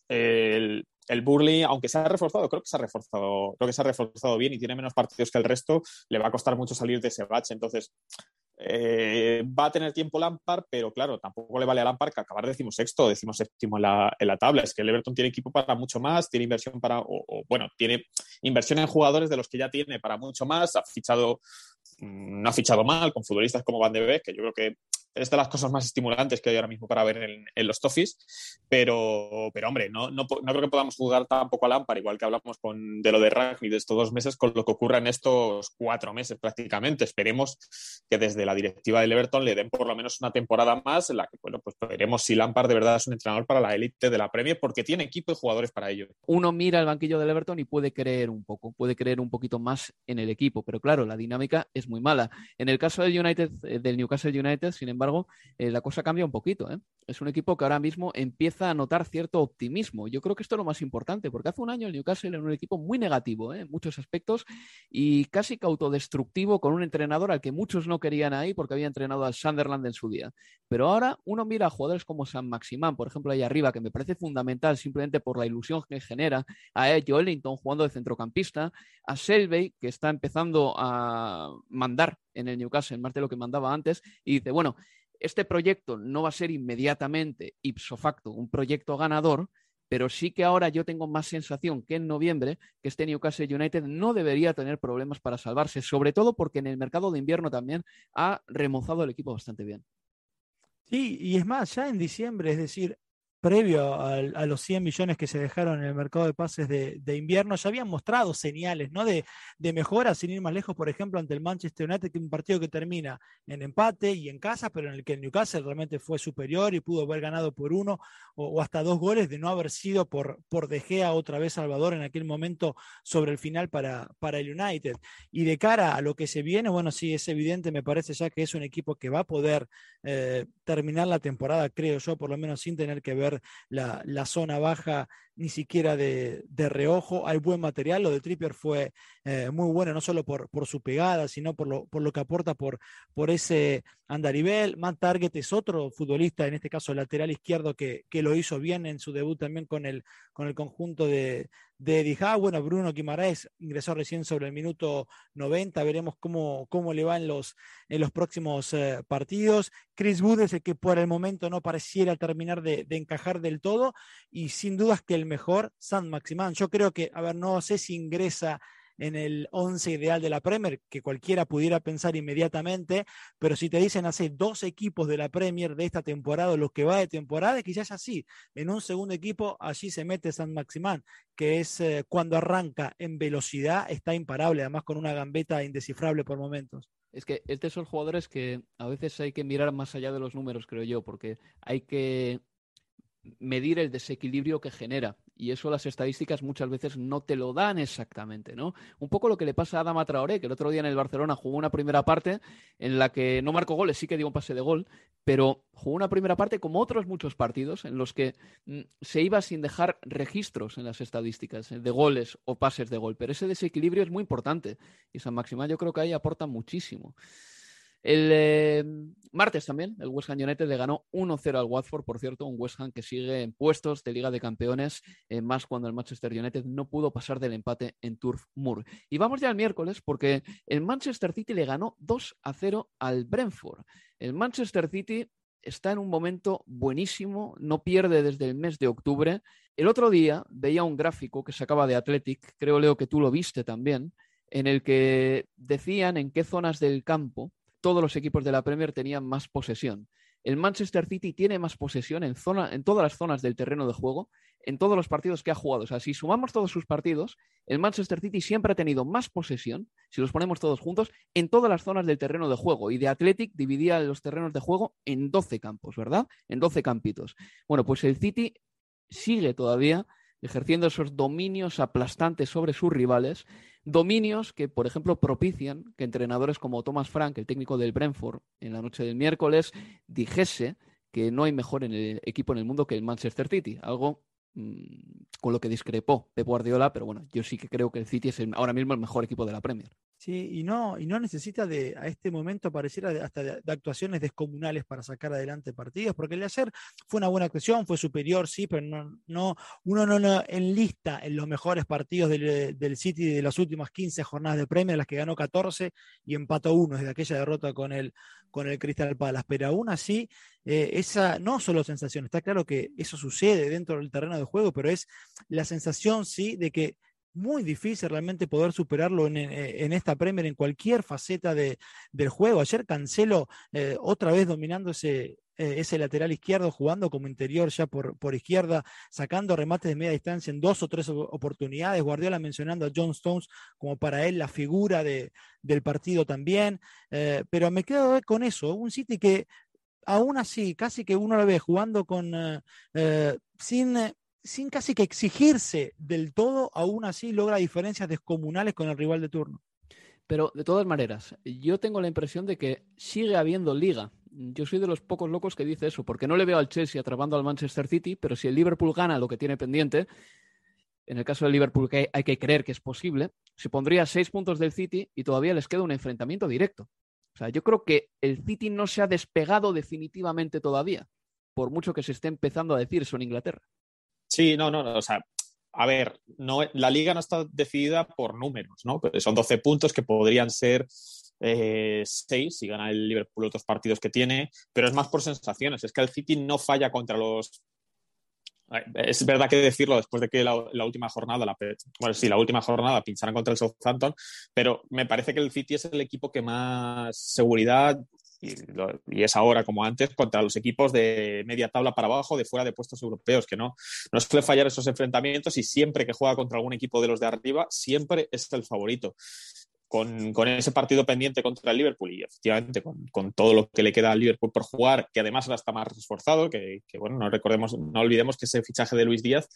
El, el Burley, aunque se ha reforzado, creo que se ha reforzado, creo que se ha reforzado bien y tiene menos partidos que el resto, le va a costar mucho salir de ese bache. Entonces, eh, va a tener tiempo Lampard, pero claro, tampoco le vale a Lampard que acabar sexto o séptimo en la, en la tabla. Es que el Everton tiene equipo para mucho más, tiene inversión para, o, bueno, tiene inversión en jugadores de los que ya tiene para mucho más. Ha fichado, mm, no ha fichado mal con futbolistas como Van de Beek, que yo creo que es de las cosas más estimulantes que hay ahora mismo para ver en, los Toffees, pero, pero hombre, no, no, no, creo que podamos jugar tampoco a Lampard, igual que hablamos con, de lo de Ragni de estos dos meses, con lo que ocurra en estos cuatro meses prácticamente. Esperemos que desde la directiva del Everton le den por lo menos una temporada más en la que, bueno, pues veremos si Lampard de verdad es un entrenador para la élite de la Premier, porque tiene equipo y jugadores para ello. Uno mira el banquillo del Everton y puede creer un poco, puede creer un poquito más en el equipo, pero claro, la dinámica es muy mala. En el caso del United, eh, del Newcastle United, sin embargo, eh, la cosa cambia un poquito. ¿eh? Es un equipo que ahora mismo empieza a notar cierto optimismo. Yo creo que esto es lo más importante, porque hace un año el Newcastle era un equipo muy negativo ¿eh? en muchos aspectos y casi que autodestructivo con un entrenador al que muchos no querían ahí porque había entrenado al Sunderland en su día. Pero ahora uno mira a jugadores como San Maximán, por ejemplo, ahí arriba, que me parece fundamental simplemente por la ilusión que genera, a Ed Ellington jugando de centrocampista, a Selvey, que está empezando a mandar en el Newcastle más de lo que mandaba antes, y dice, bueno, este proyecto no va a ser inmediatamente ipso facto un proyecto ganador, pero sí que ahora yo tengo más sensación que en noviembre que este Newcastle United no debería tener problemas para salvarse, sobre todo porque en el mercado de invierno también ha remozado el equipo bastante bien. Sí, y es más, ya en diciembre, es decir, previo a, los 100 millones que se dejaron en el mercado de pases de, invierno, ya habían mostrado señales ¿no? de, mejora, sin ir más lejos, por ejemplo, ante el Manchester United, que es un partido que termina en empate y en casa, pero en el que el Newcastle realmente fue superior y pudo haber ganado por uno o, hasta dos goles de no haber sido por, por De Gea otra vez Salvador en aquel momento sobre el final para, para el United. Y de cara a lo que se viene, bueno, sí, es evidente, me parece ya que es un equipo que va a poder eh, terminar la temporada, creo yo, por lo menos sin tener que ver la, zona baja ni siquiera de, reojo. Hay buen material, lo de Trippier fue eh, muy bueno, no solo por, por, su pegada, sino por lo, por lo que aporta por, por ese andarivel. Matt Target es otro futbolista, en este caso lateral izquierdo, que, que lo hizo bien en su debut también con el, con el conjunto de, de Eddie Bueno, Bruno Guimaraes ingresó recién sobre el minuto 90. Veremos cómo, cómo le va en los, en los próximos eh, partidos. Chris Wood es el que por el momento no pareciera terminar de, de, encajar del todo. Y sin dudas que el mejor, San Maximán. Yo creo que, a ver, no sé si ingresa en el 11 ideal de la Premier, que cualquiera pudiera pensar inmediatamente, pero si te dicen hace dos equipos de la Premier de esta temporada, los que va de temporada, quizás así, en un segundo equipo, allí se mete San Maximán, que es eh, cuando arranca en velocidad, está imparable, además con una gambeta indescifrable por momentos. Es que es de esos jugadores que a veces hay que mirar más allá de los números, creo yo, porque hay que medir el desequilibrio que genera. Y eso las estadísticas muchas veces no te lo dan exactamente, ¿no? Un poco lo que le pasa a Adama Traoré, que el otro día en el Barcelona jugó una primera parte en la que no marcó goles, sí que dio un pase de gol, pero jugó una primera parte como otros muchos partidos en los que mm, se iba sin dejar registros en las estadísticas eh, de goles o pases de gol. Pero ese desequilibrio es muy importante y San Maximán yo creo que ahí aporta muchísimo. El eh, martes también, el West Ham United le ganó 1-0 al Watford, por cierto, un West Ham que sigue en puestos de Liga de Campeones, eh, más cuando el Manchester United no pudo pasar del empate en Turf Moor. Y vamos ya al miércoles, porque el Manchester City le ganó 2-0 al Brentford. El Manchester City está en un momento buenísimo, no pierde desde el mes de octubre. El otro día veía un gráfico que sacaba de Athletic, creo Leo que tú lo viste también, en el que decían en qué zonas del campo todos los equipos de la Premier tenían más posesión. El Manchester City tiene más posesión en, zona, en todas las zonas del terreno de juego, en todos los partidos que ha jugado. O sea, si sumamos todos sus partidos, el Manchester City siempre ha tenido más posesión, si los ponemos todos juntos, en todas las zonas del terreno de juego. Y de Athletic dividía los terrenos de juego en 12 campos, ¿verdad? En 12 campitos. Bueno, pues el City sigue todavía ejerciendo esos dominios aplastantes sobre sus rivales Dominios que, por ejemplo, propician que entrenadores como Thomas Frank, el técnico del Brentford, en la noche del miércoles, dijese que no hay mejor equipo en el mundo que el Manchester City, algo mm, con lo que discrepó Pep Guardiola, pero bueno, yo sí que creo que el City es ahora mismo el mejor equipo de la Premier. Sí, y no, y no necesita de, a este momento pareciera hasta de, actuaciones descomunales para sacar adelante partidos, porque el de ayer fue una buena actuación, fue superior, sí, pero no, no uno no, no enlista en los mejores partidos del, del, City de las últimas 15 jornadas de premio, las que ganó 14 y empató uno desde aquella derrota con el, con el Crystal Palace. Pero aún así, eh, esa no solo sensación, está claro que eso sucede dentro del terreno de juego, pero es la sensación, sí, de que muy difícil realmente poder superarlo en, eh, esta Premier en cualquier faceta de, del juego. Ayer Cancelo eh, otra vez dominando ese, eh, ese lateral izquierdo, jugando como interior ya por, por izquierda, sacando remates de media distancia en dos o tres oportunidades. Guardiola mencionando a John Stones como para él la figura de, del partido también. pero me quedo con eso, un City que aún así, casi que uno lo ve jugando con sin sin casi que exigirse del todo, aún así logra diferencias descomunales con el rival de turno. Pero de todas maneras, yo tengo la impresión de que sigue habiendo liga. Yo soy de los pocos locos que dice eso, porque no le veo al Chelsea atrapando al Manchester City, pero si el Liverpool gana lo que tiene pendiente, en el caso del Liverpool que hay que creer que es posible, se pondría seis puntos del City y todavía les queda un enfrentamiento directo. O sea, yo creo que el City no se ha despegado definitivamente todavía, por mucho que se esté empezando a decir en Inglaterra. Sí, no, no, no, o sea, a ver, no, la liga no está decidida por números, ¿no? son 12 puntos que podrían ser eh, 6 si gana el Liverpool otros partidos que tiene, pero es más por sensaciones. Es que el City no falla contra los. Es verdad que decirlo después de que la, última jornada, la, bueno, sí, la última jornada pincharan contra el Southampton, pero me parece que el City es el equipo que más seguridad y, es ahora como antes contra los equipos de media tabla para abajo, de fuera de puestos europeos, que no, no suele fallar esos enfrentamientos y siempre que juega contra algún equipo de los de arriba, siempre es el favorito. Con, con, ese partido pendiente contra el Liverpool y efectivamente con, con, todo lo que le queda al Liverpool por jugar, que además ahora está más esforzado, que, que, bueno, no recordemos, no olvidemos que ese fichaje de Luis Díaz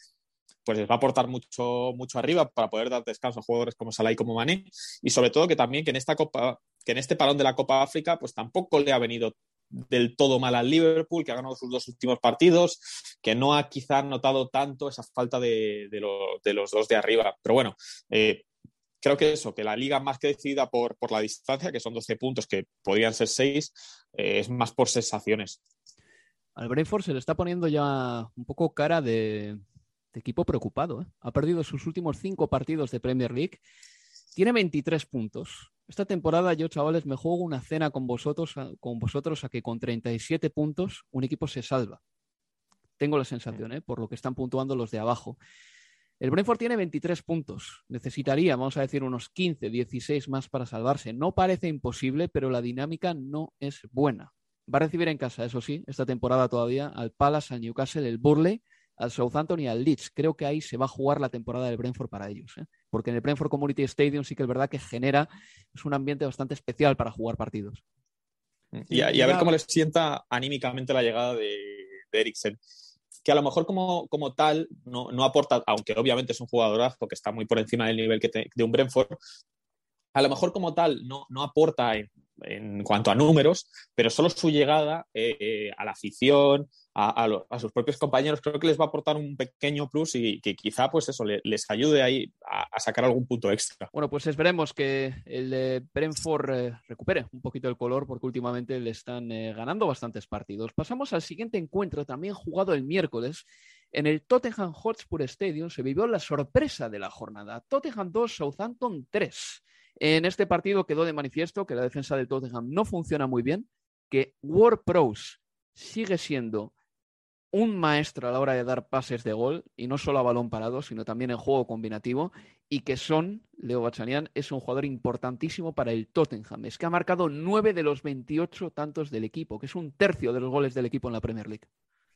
pues les va a aportar mucho, mucho arriba para poder dar descanso a jugadores como Salah y como Mané y sobre todo que también que en esta Copa que en este parón de la Copa África, pues tampoco le ha venido del todo mal al Liverpool, que ha ganado sus dos últimos partidos, que no ha quizá notado tanto esa falta de, los dos de arriba. Pero bueno, eh, creo que eso, que la liga más que decidida por, la distancia, que son 12 puntos, que podrían ser 6, eh, es más por sensaciones. Al Brentford se le está poniendo ya un poco cara de, equipo preocupado. ¿eh? Ha perdido sus últimos cinco partidos de Premier League. Tiene 23 puntos. Esta temporada yo, chavales, me juego una cena con vosotros, con vosotros a que con 37 puntos un equipo se salva. Tengo la sensación, ¿eh? por lo que están puntuando los de abajo. El Brentford tiene 23 puntos. Necesitaría, vamos a decir, unos 15, 16 más para salvarse. No parece imposible, pero la dinámica no es buena. Va a recibir en casa, eso sí, esta temporada todavía, al Palace, al Newcastle, el Burley, al Southampton y al Leeds. Creo que ahí se va a jugar la temporada del Brentford para ellos. ¿eh? porque en el Brentford Community Stadium sí que es verdad que genera es un ambiente bastante especial para jugar partidos. Y a, ver cómo les sienta anímicamente la llegada de, de Eriksen que a lo mejor como, como tal no, no, aporta, aunque obviamente es un jugadorazo que está muy por encima del nivel que de un Brentford, a lo mejor como tal no, no aporta en, en, cuanto a números, pero solo su llegada eh, eh, a la afición, a, sus propios compañeros, creo que les va a aportar un pequeño plus y que quizá pues eso les ayude ahí a, sacar algún punto extra. Bueno, pues esperemos que el Brentford eh, recupere un poquito el color porque últimamente le están eh, ganando bastantes partidos. Pasamos al siguiente encuentro, también jugado el miércoles. En el Tottenham Hotspur Stadium se vivió la sorpresa de la jornada. Tottenham 2, Southampton 3. En este partido quedó de manifiesto que la defensa del Tottenham no funciona muy bien, que Ward Prowse sigue siendo un maestro a la hora de dar pases de gol, y no solo a balón parado, sino también en juego combinativo, y que son, Leo Bachanian, es un jugador importantísimo para el Tottenham. Es que ha marcado nueve de los 28 tantos del equipo, que es un tercio de los goles del equipo en la Premier League.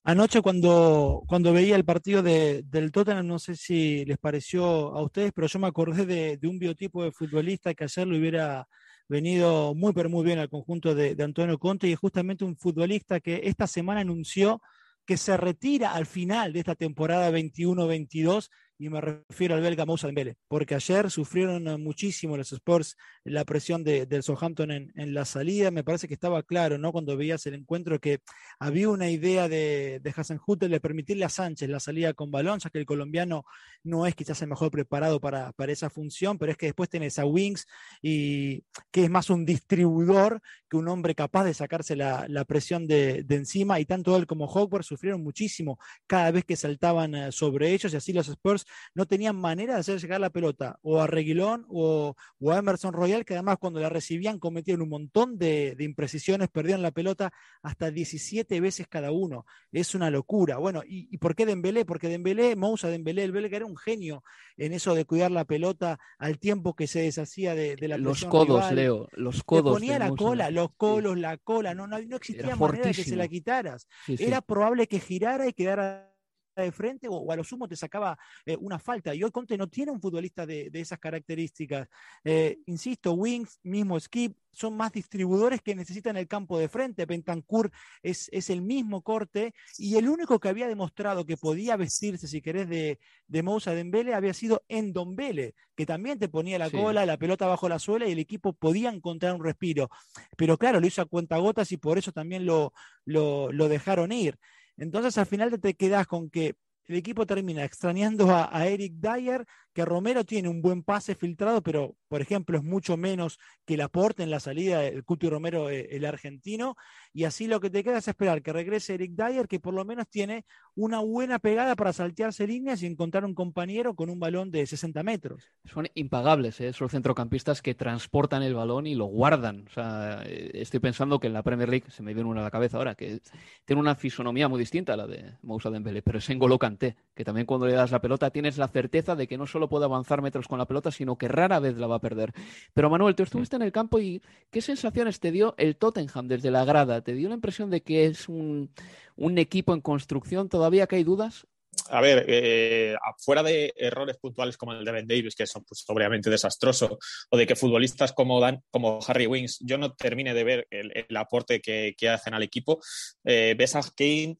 Anoche cuando, cuando veía el partido de, del Tottenham, no sé si les pareció a ustedes, pero yo me acordé de, un biotipo de futbolista que ayer lo hubiera venido muy, pero muy bien al conjunto de, de Antonio Conte y es justamente un futbolista que esta semana anunció que se retira al final de esta temporada 21-22 y me refiero al belga Moussa Dembele, porque ayer sufrieron eh, muchísimo los Spurs la presión del Southampton en, la salida. Me parece que estaba claro, ¿no? Cuando veías el encuentro que había una idea de, de Hassan Hutter de permitirle a Sánchez la salida con balón, ya que el colombiano no es quizás el mejor preparado para, para esa función, pero es que después tenés a Wings y que es más un distribuidor que un hombre capaz de sacarse la, presión de, encima y tanto él como Hogwarts sufrieron muchísimo cada vez que saltaban eh, sobre ellos y así los Spurs no tenían manera de hacer llegar la pelota o a Reguilón o, a Emerson Royal, que además cuando la recibían cometían un montón de, imprecisiones, perdían la pelota hasta 17 veces cada uno. Es una locura. Bueno, ¿y, por qué Dembélé? Porque Dembélé, Moussa Dembélé, el belga era un genio en eso de cuidar la pelota al tiempo que se deshacía de, la Los codos, Leo, los codos. ponía la cola, los colos, la cola, no, no, existía manera de que se la quitaras. Era probable que girara y quedara de frente o, a lo sumo te sacaba eh, una falta. Y hoy Conte no tiene un futbolista de, esas características. Eh, insisto, Wings, mismo Skip, son más distribuidores que necesitan el campo de frente. Bentancur es, es, el mismo corte y el único que había demostrado que podía vestirse, si querés, de, de Moussa Dembele había sido Endombele, que también te ponía la cola, la pelota bajo la suela y el equipo podía encontrar un respiro. Pero claro, lo hizo a cuentagotas y por eso también lo, lo, lo dejaron ir. Entonces al final te quedas con que el equipo termina extrañando a, Eric Dyer, que Romero tiene un buen pase filtrado, pero por ejemplo es mucho menos que el aporte en la salida del Cuti Romero, eh, el argentino, y así lo que te queda es esperar que regrese Eric Dyer, que por lo menos tiene una buena pegada para saltearse líneas y encontrar un compañero con un balón de 60 metros. Son impagables ¿eh? esos centrocampistas que transportan el balón y lo guardan. O sea, eh, estoy pensando que en la Premier League, se me viene una a la cabeza ahora, que tiene una fisonomía muy distinta a la de Moussa Dembélé, pero es N'Golo Que también cuando le das la pelota tienes la certeza de que no solo puede avanzar metros con la pelota, sino que rara vez la va a perder. Pero Manuel, tú estuviste en el campo y ¿qué sensaciones te dio el Tottenham desde la grada? ¿Te dio la impresión de que es un, equipo en construcción todavía que hay dudas? a ver, eh, fuera de errores puntuales como el de Ben Davis, que son pues, obviamente desastrosos, o de que futbolistas como, Dan, como Harry Wings, yo no termine de ver el, aporte que, hacen al equipo. Eh, ves a Kane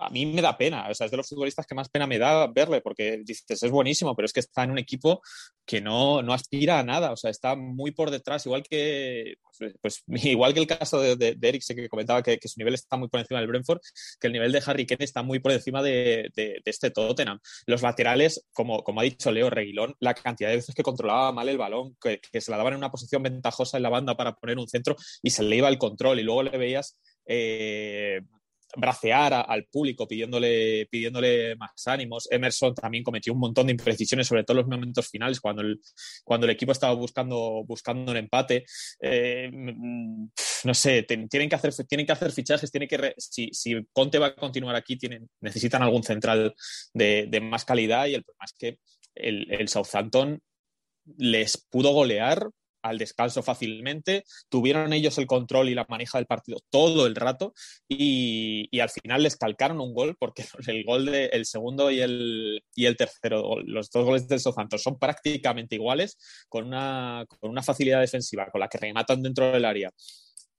a mí me da pena, o sea, es de los futbolistas que más pena me da verle, porque dices, es buenísimo, pero es que está en un equipo que no, no aspira a nada, o sea, está muy por detrás, igual que, pues, pues igual que el caso de, de, Eric, que comentaba que, su nivel está muy por encima del Brentford, que el nivel de Harry Kane está muy por encima de, de este Tottenham. Los laterales, como, como ha dicho Leo Reguilón, la cantidad de veces que controlaba mal el balón, que, que se la daban en una posición ventajosa en la banda para poner un centro y se le iba el control y luego le veías... Eh, bracear al público pidiéndole, pidiéndole más ánimos. Emerson también cometió un montón de imprecisiones, sobre todo en los momentos finales, cuando el, cuando el equipo estaba buscando, buscando un empate. Eh, no sé, tienen, que hacer, tienen que hacer fichajes, tiene que si, si, Conte va a continuar aquí, tienen, necesitan algún central de, de más calidad y el problema es que el Southampton les pudo golear al descanso fácilmente, tuvieron ellos el control y la maneja del partido todo el rato y, al final les calcaron un gol porque el gol de el segundo y el, y el tercero, los dos goles del Southampton son prácticamente iguales con una, con una facilidad defensiva con la que rematan dentro del área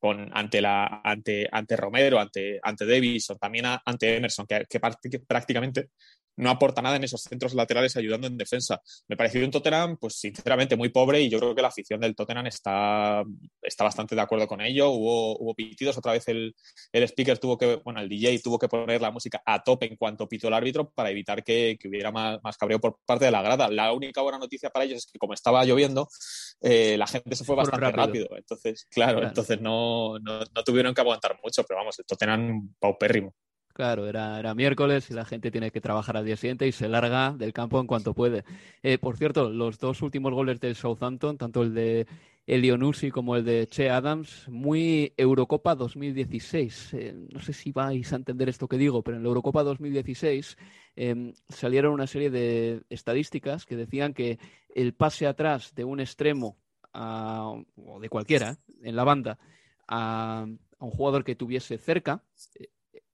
con, ante, la, ante, ante Romero, ante, ante Davis o también ante Emerson, que, prácticamente no aporta nada en esos centros laterales ayudando en defensa. Me pareció un Tottenham, pues sinceramente, muy pobre y yo creo que la afición del Tottenham está, está bastante de acuerdo con ello. Hubo, hubo pitidos, otra vez el, el speaker tuvo que, bueno, el DJ tuvo que poner la música a tope en cuanto pito el árbitro para evitar que, que hubiera más, más, cabreo por parte de la grada. La única buena noticia para ellos es que como estaba lloviendo, eh, la gente se fue bastante rápido. Entonces, claro, entonces no, no, no, tuvieron que aguantar mucho, pero vamos, el Tottenham paupérrimo. Claro, era, era, miércoles y la gente tiene que trabajar al día siguiente y se larga del campo en cuanto puede. Eh, por cierto, los dos últimos goles del Southampton, tanto el de Elionusi como el de Che Adams, muy Eurocopa 2016. Eh, no sé si vais a entender esto que digo, pero en la Eurocopa 2016 em, salieron una serie de estadísticas que decían que el pase atrás de un extremo o de cualquiera en la banda a, a un jugador que tuviese cerca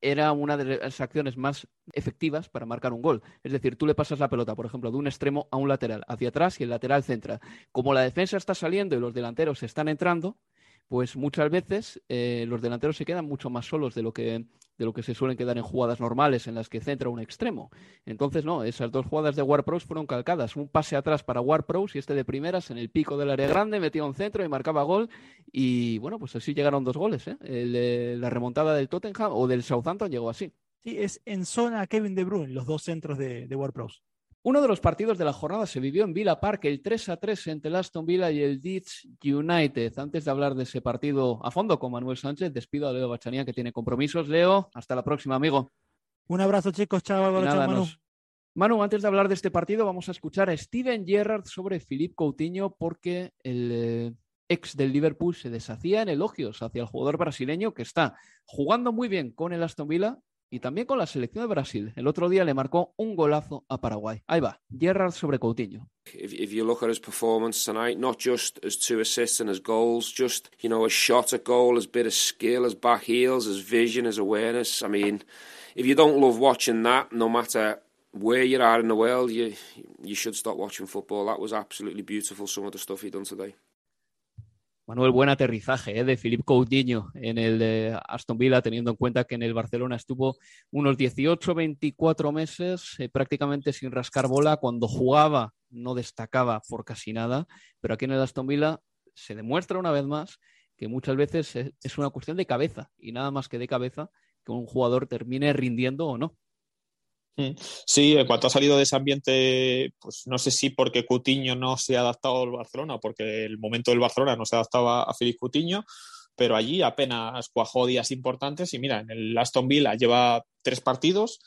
era una de las acciones más efectivas para marcar un gol. Es decir, tú le pasas la pelota, por ejemplo, de un extremo a un lateral, hacia atrás y el lateral centra. Como la defensa está saliendo y los delanteros están entrando, pues muchas veces eh, los delanteros se quedan mucho más solos de lo que de lo que se suelen quedar en jugadas normales en las que centra un extremo. Entonces, no, esas dos jugadas de Pros fueron calcadas. Un pase atrás para Pros y este de primeras en el pico del área grande, metía un centro y marcaba gol. Y bueno, pues así llegaron dos goles. ¿eh? la remontada del Tottenham o del Southampton llegó así. Sí, es en zona Kevin De Bruyne, los dos centros de, de. Uno de los partidos de la jornada se vivió en Villa Park, el 3 a 3 entre el Aston Villa y el Leeds United. Antes de hablar de ese partido a fondo con Manuel Sánchez, despido a Leo Bachanía que tiene compromisos. Leo, hasta la próxima, amigo. Un abrazo, chicos. Chao, Manu. Manu, antes de hablar de este partido, vamos a escuchar a Steven Gerrard sobre Philippe Coutinho porque el eh, ex del Liverpool se deshacía en elogios hacia el jugador brasileño que está jugando muy bien con el Aston Villa y también con la selección de Brasil. El otro día le marcó un golazo a Paraguay. Ahí va, Gerrard sobre Coutinho. If, if you look at his performance tonight, not just as two assists and his goals, just, you know, a shot at goal, as bit of skill, as back heels, as vision, as awareness. I mean, if you don't love watching that, no matter where you are in the world, you, you should stop watching football. That was absolutely beautiful, some of the stuff he done today. Manuel, buen aterrizaje ¿eh? de Philippe Coutinho en el de Aston Villa, teniendo en cuenta que en el Barcelona estuvo unos 18, 24 meses eh, prácticamente sin rascar bola. Cuando jugaba no destacaba por casi nada, pero aquí en el Aston Villa se demuestra una vez más que muchas veces es una cuestión de cabeza y nada más que de cabeza que un jugador termine rindiendo o no. Mm. Sí, en cuanto ha salido de ese ambiente, pues no sé si porque Cutiño no se ha adaptado al Barcelona porque el momento del Barcelona no se adaptaba a Félix Cutiño, pero allí apenas cuajó días importantes y mira, en el Aston Villa lleva tres partidos,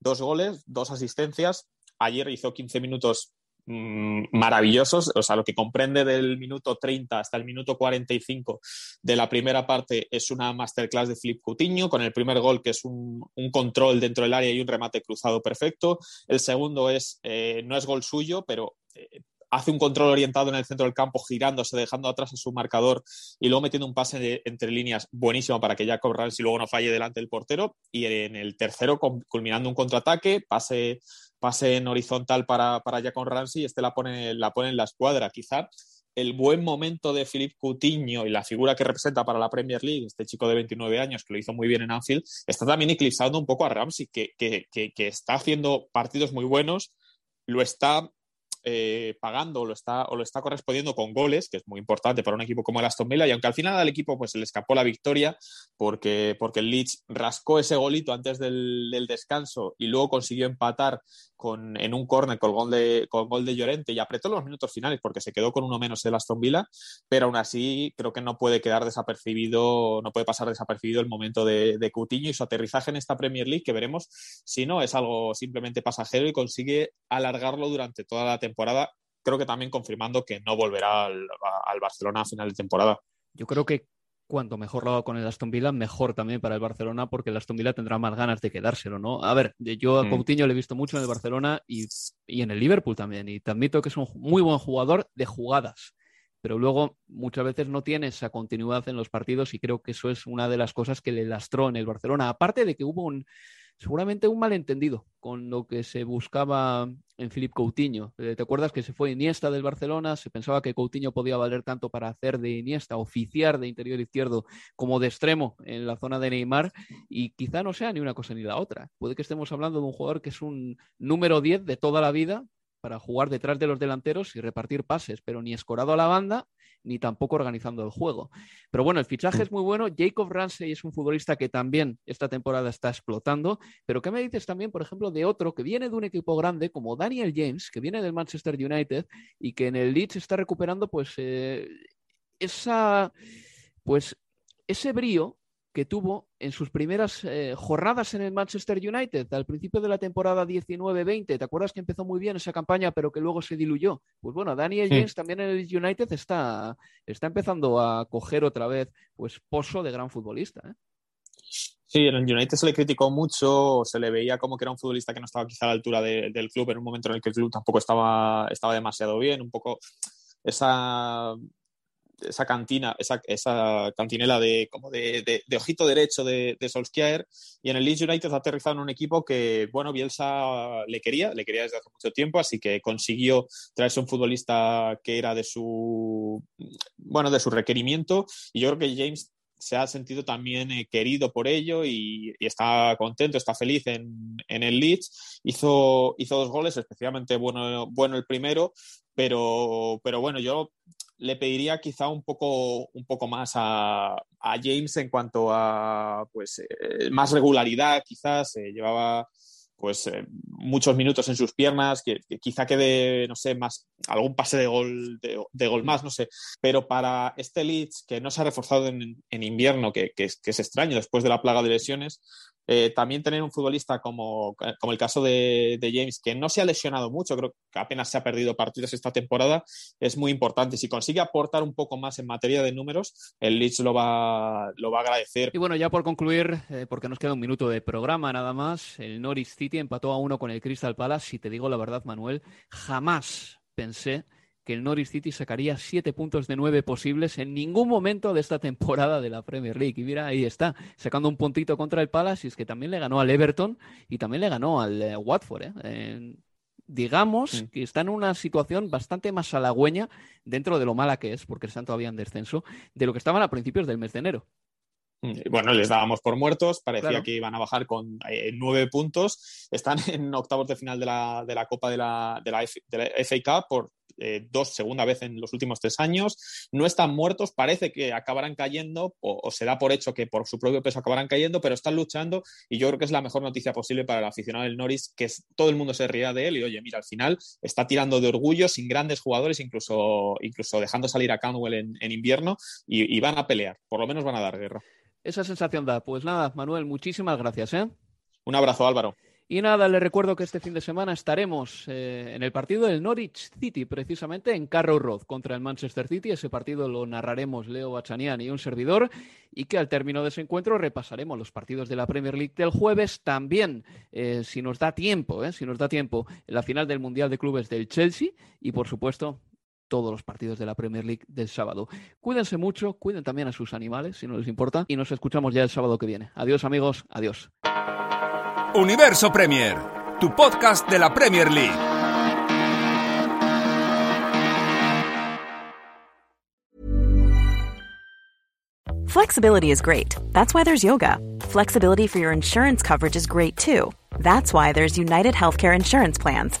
dos goles, dos asistencias. Ayer hizo 15 minutos maravillosos, o sea, lo que comprende del minuto 30 hasta el minuto 45 de la primera parte es una masterclass de Flip Coutinho, con el primer gol que es un, control dentro del área y un remate cruzado perfecto. El segundo es, eh, no es gol suyo, pero eh, hace un control orientado en el centro del campo, girándose, dejando atrás a su marcador y luego metiendo un pase entre líneas buenísimo para que ya Rams y luego no falle delante del portero. Y en el tercero, culminando un contraataque, pase pase en horizontal para, para Jackon Ramsey y este la pone, la pone en la escuadra. Quizá el buen momento de Philippe Coutinho y la figura que representa para la Premier League, este chico de 29 años que lo hizo muy bien en Anfield, está también eclipsando un poco a Ramsey, que, que, que está haciendo partidos muy buenos, lo está eh, pagando o lo, está, o lo está correspondiendo con goles, que es muy importante para un equipo como el Aston Villa, y aunque al final al equipo pues, se le escapó la victoria porque, porque el Leeds rascó ese golito antes del, descanso y luego consiguió empatar con, en un córner con gol, de, con gol de Llorente y apretó los minutos finales porque se quedó con uno menos el Aston Villa, pero aún así creo que no puede quedar desapercibido, no puede pasar desapercibido el momento de, de Coutinho y su aterrizaje en esta Premier League, que veremos si no es algo simplemente pasajero y consigue alargarlo durante toda la temporada temporada, creo que también confirmando que no volverá al, Barcelona a final de temporada. Yo creo que cuanto mejor lo haga con el Aston Villa, mejor también para el Barcelona, porque el Aston Villa tendrá más ganas de quedárselo, ¿no? A ver, yo a mm. Coutinho le he visto mucho en el Barcelona y, y, en el Liverpool también, y te admito que es un muy buen jugador de jugadas, pero luego muchas veces no tiene esa continuidad en los partidos y creo que eso es una de las cosas que le lastró en el Barcelona, aparte de que hubo un seguramente un malentendido con lo que se buscaba en Philippe Coutinho. Eh, ¿Te acuerdas que se fue Iniesta del Barcelona? Se pensaba que Coutinho podía valer tanto para hacer de Iniesta, oficiar de interior izquierdo, como de extremo en la zona de Neymar, y quizá no sea ni una cosa ni la otra. Puede que estemos hablando de un jugador que es un número 10 de toda la vida, para jugar detrás de los delanteros y repartir pases, pero ni escorado a la banda ni tampoco organizando el juego. Pero bueno, el fichaje es muy bueno. Jacob Ramsey es un futbolista que también esta temporada está explotando. Pero ¿qué me dices también, por ejemplo, de otro que viene de un equipo grande como Daniel James, que viene del Manchester United y que en el Leeds está recuperando pues eh, esa pues ese brío que tuvo en sus primeras eh, jornadas en el Manchester United, al principio de la temporada 19-20. ¿Te acuerdas que empezó muy bien esa campaña, pero que luego se diluyó? Pues bueno, Daniel James también en el United está, está empezando a coger otra vez pues pozo de gran futbolista. ¿eh? Sí, en el United se le criticó mucho, se le veía como que era un futbolista que no estaba quizá a la altura del club en un momento en el que el club tampoco estaba, estaba demasiado bien, un poco esa esa cantina, esa, esa cantinela de, como de, de, ojito derecho de, de, Solskjaer. Y en el Leeds United ha aterrizado en un equipo que, bueno, Bielsa le quería, le quería desde hace mucho tiempo, así que consiguió traerse un futbolista que era de su, bueno, de su requerimiento. Y yo creo que James se ha sentido también eh, querido por ello y, está contento, está feliz en, en, el Leeds. Hizo, hizo dos goles, especialmente bueno, bueno el primero, pero, pero bueno, yo le pediría quizá un poco, un poco más a, James en cuanto a pues, eh, más regularidad, quizás. se llevaba pues eh, muchos minutos en sus piernas, que, quizá quede, no sé, más algún pase de gol, de, gol más, no sé. Pero para este Leeds, que no se ha reforzado en, invierno, que, que, que, es, extraño después de la plaga de lesiones, eh, también tener un futbolista como, como el caso de, James, que no se ha lesionado mucho, creo que apenas se ha perdido partidos esta temporada, es muy importante. Si consigue aportar un poco más en materia de números, el Leeds lo va, lo va a agradecer. Y bueno, ya por concluir, eh, porque nos queda un minuto de programa nada más, el Norwich City empató a uno con el Crystal Palace. Si te digo la verdad, Manuel, jamás pensé que el Norwich City sacaría siete puntos de nueve posibles en ningún momento de esta temporada de la Premier League. Y mira, ahí está, sacando un puntito contra el Palace, y es que también le ganó al Everton y también le ganó al eh, Watford. ¿eh? digamos que está en una situación bastante más halagüeña dentro de lo mala que es, porque están todavía en descenso, de lo que estaban a principios del mes de enero. Mm, bueno, les dábamos por muertos, parecía que iban a bajar con eh, nueve puntos. Están en octavos de final de la, de la Copa de la, de la, FA Cup por eh, dos, segunda vez en los últimos tres años. No están muertos, parece que acabarán cayendo, o, se da por hecho que por su propio peso acabarán cayendo, pero están luchando y yo creo que es la mejor noticia posible para el aficionado del Norris, que todo el mundo se ría de él y oye, mira, al final está tirando de orgullo sin grandes jugadores, incluso, incluso dejando salir a Canwell en, invierno y, van a pelear, por lo menos van a dar guerra. Esa sensación da. Pues nada, Manuel, muchísimas gracias. ¿eh? Un abrazo, Álvaro. Y nada, le recuerdo que este fin de semana estaremos eh, en el partido del Norwich City, precisamente en Carrow Road contra el Manchester City. Ese partido lo narraremos Leo Bachanian y un servidor. Y que al término de ese encuentro repasaremos los partidos de la Premier League del jueves. También, eh, si nos da tiempo, eh, si nos da tiempo, la final del Mundial de Clubes del Chelsea. Y por supuesto, todos los partidos de la Premier League del sábado. Cuídense mucho, cuiden también a sus animales, si no les importa. Y nos escuchamos ya el sábado que viene. Adiós, amigos. Adiós. Universo Premier, tu podcast de la Premier League. Flexibility is great. That's why there's yoga. Flexibility for your insurance coverage is great too. That's why there's United Healthcare Insurance Plans.